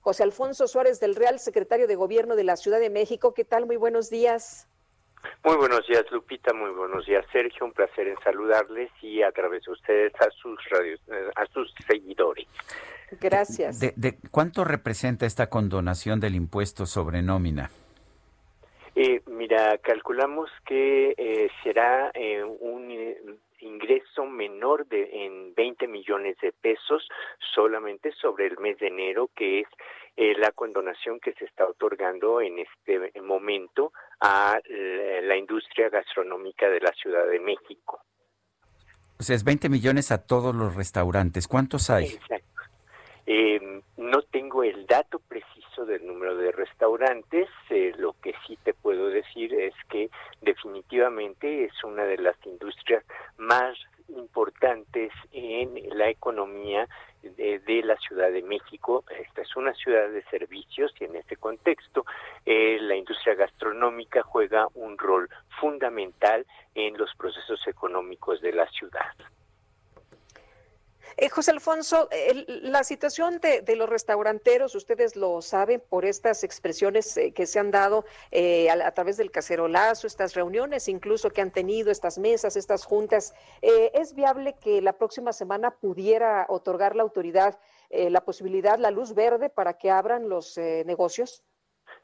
José Alfonso Suárez del Real, secretario de Gobierno de la Ciudad de México. ¿Qué tal? Muy buenos días. Muy buenos días, Lupita. Muy buenos días, Sergio. Un placer en saludarles y a través de ustedes a sus radios, a sus seguidores. Gracias. De, de, ¿Cuánto representa esta condonación del impuesto sobre nómina? Eh, mira, calculamos que eh, será eh, un ingreso menor de en 20 millones de pesos solamente sobre el mes de enero, que es eh, la condonación que se está otorgando en este momento a la, la industria gastronómica de la Ciudad de México. O sea, es 20 millones a todos los restaurantes. ¿Cuántos hay? Exacto. Eh, no tengo el dato preciso del número de restaurantes, eh, lo que sí te puedo decir es que definitivamente es una de las industrias más importantes en la economía de, la Ciudad de México. Esta es una ciudad de servicios y en este contexto eh, la industria gastronómica juega un rol fundamental en los procesos económicos de la ciudad. Eh, José Alfonso, la situación de, los restauranteros, ustedes lo saben por estas expresiones eh, que se han dado eh, a, a, través del cacerolazo, estas reuniones incluso que han tenido, estas mesas, estas juntas. Eh, ¿Es viable que la próxima semana pudiera otorgar la autoridad la posibilidad, la luz verde para que abran los negocios?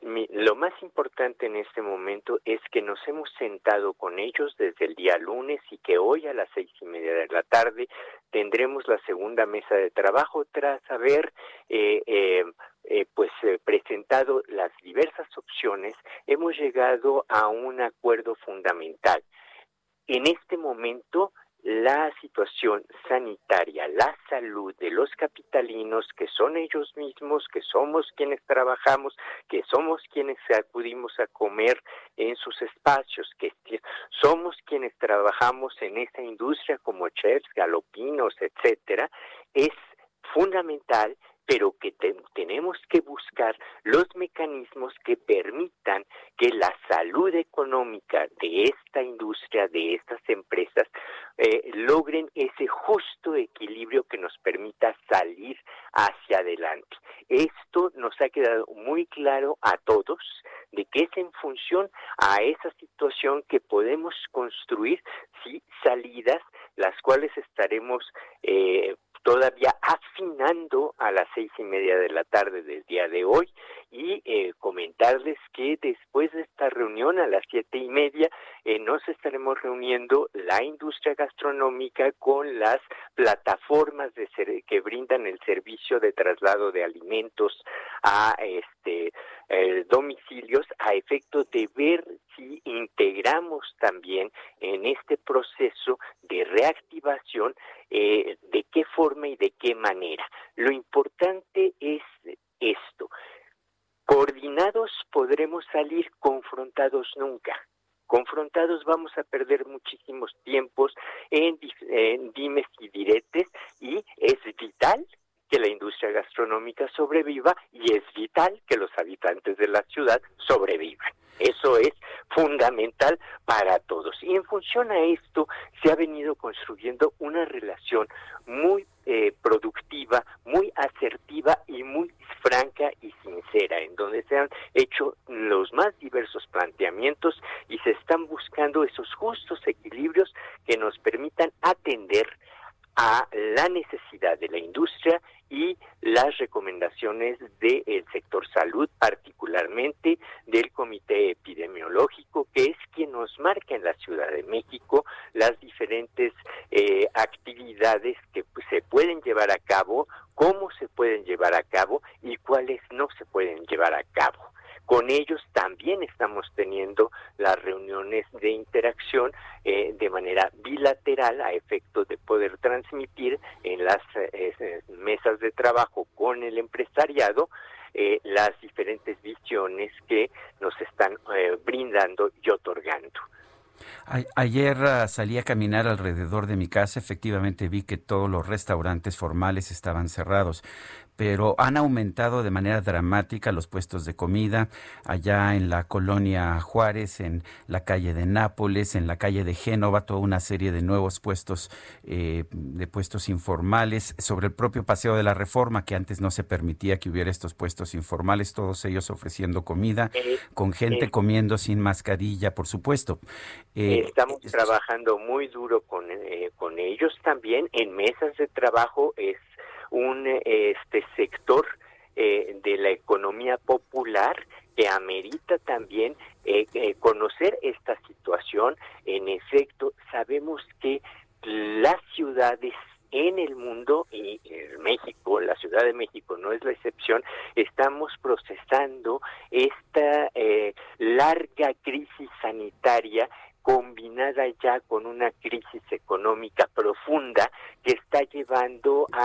Mi, lo más importante en este momento es que nos hemos sentado con ellos desde el día lunes y que hoy a las seis y media de la tarde tendremos la segunda mesa de trabajo tras haber eh, eh, eh, pues presentado las diversas opciones. Hemos llegado a un acuerdo fundamental. En este momento la situación sanitaria, la salud de los capitalinos, que son ellos mismos, que somos quienes trabajamos, que somos quienes acudimos a comer en sus espacios, que somos quienes trabajamos en esta industria como chefs, galopinos, etcétera, es fundamental pero que te, tenemos que buscar los mecanismos que permitan que la salud económica de esta industria, de estas empresas, eh, logren ese justo equilibrio que nos permita salir hacia adelante. Esto nos ha quedado muy claro a todos de que es en función a esa situación que podemos construir salidas las cuales estaremos eh, todavía afinando a las seis y media de la tarde del día de hoy y eh, comentarles que después de esta reunión a las siete y media eh, nos estaremos reuniendo la industria gastronómica con las plataformas de ser, que brindan el servicio de traslado de alimentos a este eh, domicilios a efecto de ver si integramos también en este proceso de reactivación de qué forma y de qué manera. Lo importante es esto. Coordinados podremos salir, confrontados nunca. Confrontados vamos a perder muchísimos tiempos en, en dimes y diretes y es vital que la industria gastronómica sobreviva y es vital que los habitantes de la ciudad sobrevivan. Eso es fundamental para todos. Y en función a esto se ha venido construyendo una relación muy eh, productiva, muy asertiva y muy franca y sincera, en donde se han hecho los más diversos planteamientos y se están buscando esos justos equilibrios que nos permitan atender a la necesidad de la industria y las recomendaciones del de sector salud, particularmente del Comité Epidemiológico, que es quien nos marca en la Ciudad de México las diferentes eh, actividades que pues, se pueden llevar a cabo, cómo se pueden llevar a cabo y cuáles no se pueden llevar a cabo. Con ellos también estamos teniendo las reuniones de interacción eh, de manera bilateral a efecto de poder transmitir en las eh, mesas de trabajo con el empresariado eh, las diferentes visiones que nos están eh, brindando y otorgando. Ayer ah, salí a caminar alrededor de mi casa, efectivamente vi que todos los restaurantes formales estaban cerrados, pero han aumentado de manera dramática los puestos de comida allá en la colonia Juárez, en la calle de Nápoles, en la calle de Génova, toda una serie de nuevos puestos, eh, de puestos informales, sobre el propio Paseo de la Reforma, que antes no se permitía que hubiera estos puestos informales, todos ellos ofreciendo comida, eh, con gente eh. comiendo sin mascarilla, por supuesto. Estamos trabajando muy duro con, con ellos también en mesas de trabajo, es un este sector eh, de la economía popular que amerita también eh, eh, conocer esta situación. En efecto, sabemos que las ciudades en el mundo y en México, la Ciudad de México no es la excepción, estamos procesando esta larga crisis sanitaria combinada ya con una crisis económica profunda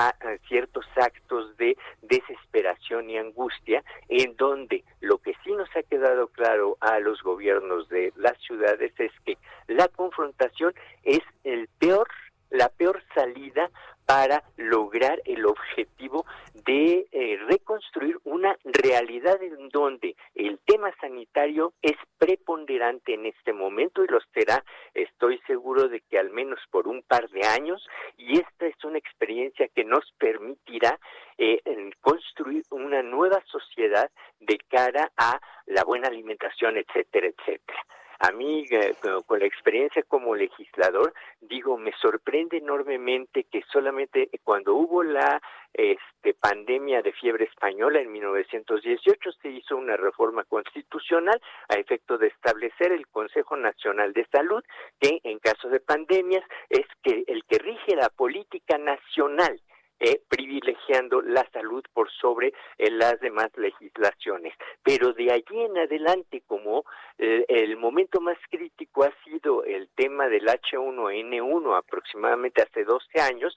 a, ciertos actos de desesperación y angustia, en donde lo que sí nos ha quedado claro a los gobiernos de las ciudades es que la confrontación es el peor, la peor salida para lograr el objetivo de eh, reconstruir una realidad en donde el tema sanitario es preponderante en este momento y lo será, estoy seguro de que al menos por un par de años, y esta es una experiencia que nos permitirá eh, construir una nueva sociedad de cara a la buena alimentación, etcétera, etcétera. A mí, eh, con la experiencia como legislador, digo, me sorprende enormemente que solamente cuando hubo la este, pandemia de fiebre española en 1918 se hizo una reforma constitucional a efecto de establecer el Consejo Nacional de Salud, que en caso de pandemias es que el que rige la política nacional eh, privilegiando la salud por sobre eh, las demás legislaciones. Pero de allí en adelante, como eh, el momento más crítico ha sido el tema del H1N1 aproximadamente hace 12 años,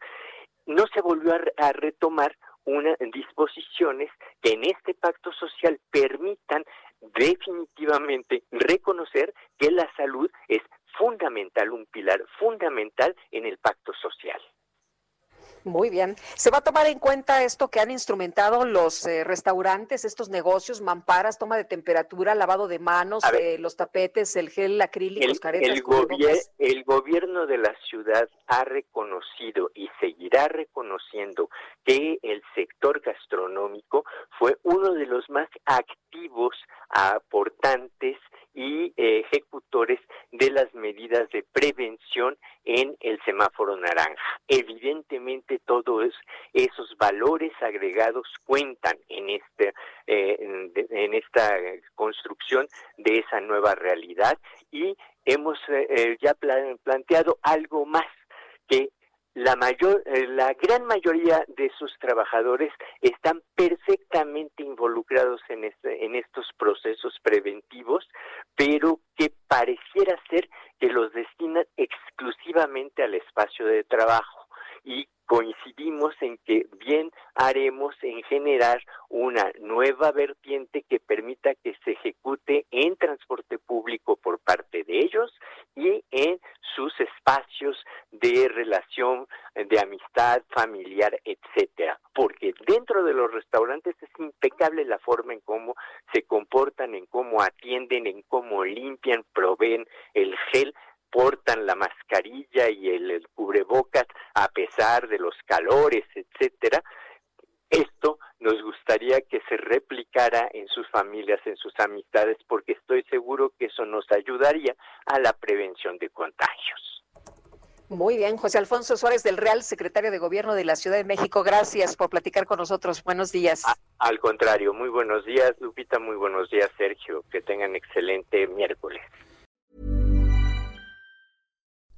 no se volvió a, retomar unas disposiciones que en este pacto social permitan definitivamente reconocer que la salud es fundamental, un pilar fundamental en el pacto social. Muy bien. ¿Se va a tomar en cuenta esto que han instrumentado los eh, restaurantes, estos negocios, mamparas, toma de temperatura, lavado de manos, eh, los tapetes, el gel acrílico, el, caretas? El, el gobierno de la ciudad ha reconocido y seguirá reconociendo que el sector gastronómico fue uno de los más activos, aportantes y eh, ejecutores de las medidas de prevención en el semáforo naranja. Evidentemente todos esos valores agregados cuentan en este en, esta construcción de esa nueva realidad y hemos eh, ya planteado algo más la mayor, eh, la gran mayoría de sus trabajadores están perfectamente involucrados en, este, en estos procesos preventivos, pero que pareciera ser que los destinan exclusivamente al espacio de trabajo y coincidimos en que bien haremos en generar una nueva vertiente que permita que se ejecute en transporte público por parte de ellos y en sus espacios de relación, de amistad familiar, etcétera. Porque dentro de los restaurantes es impecable la forma en cómo se comportan, en cómo atienden, en cómo limpian, proveen el gel portan la mascarilla y el, cubrebocas a pesar de los calores, etcétera. Esto nos gustaría que se replicara en sus familias, en sus amistades, porque estoy seguro que eso nos ayudaría a la prevención de contagios. Muy bien, José Alfonso Suárez del Real, secretario de Gobierno de la Ciudad de México. Gracias por platicar con nosotros. Buenos días. al contrario, muy buenos días, Lupita. Muy buenos días, Sergio. Que tengan excelente miércoles.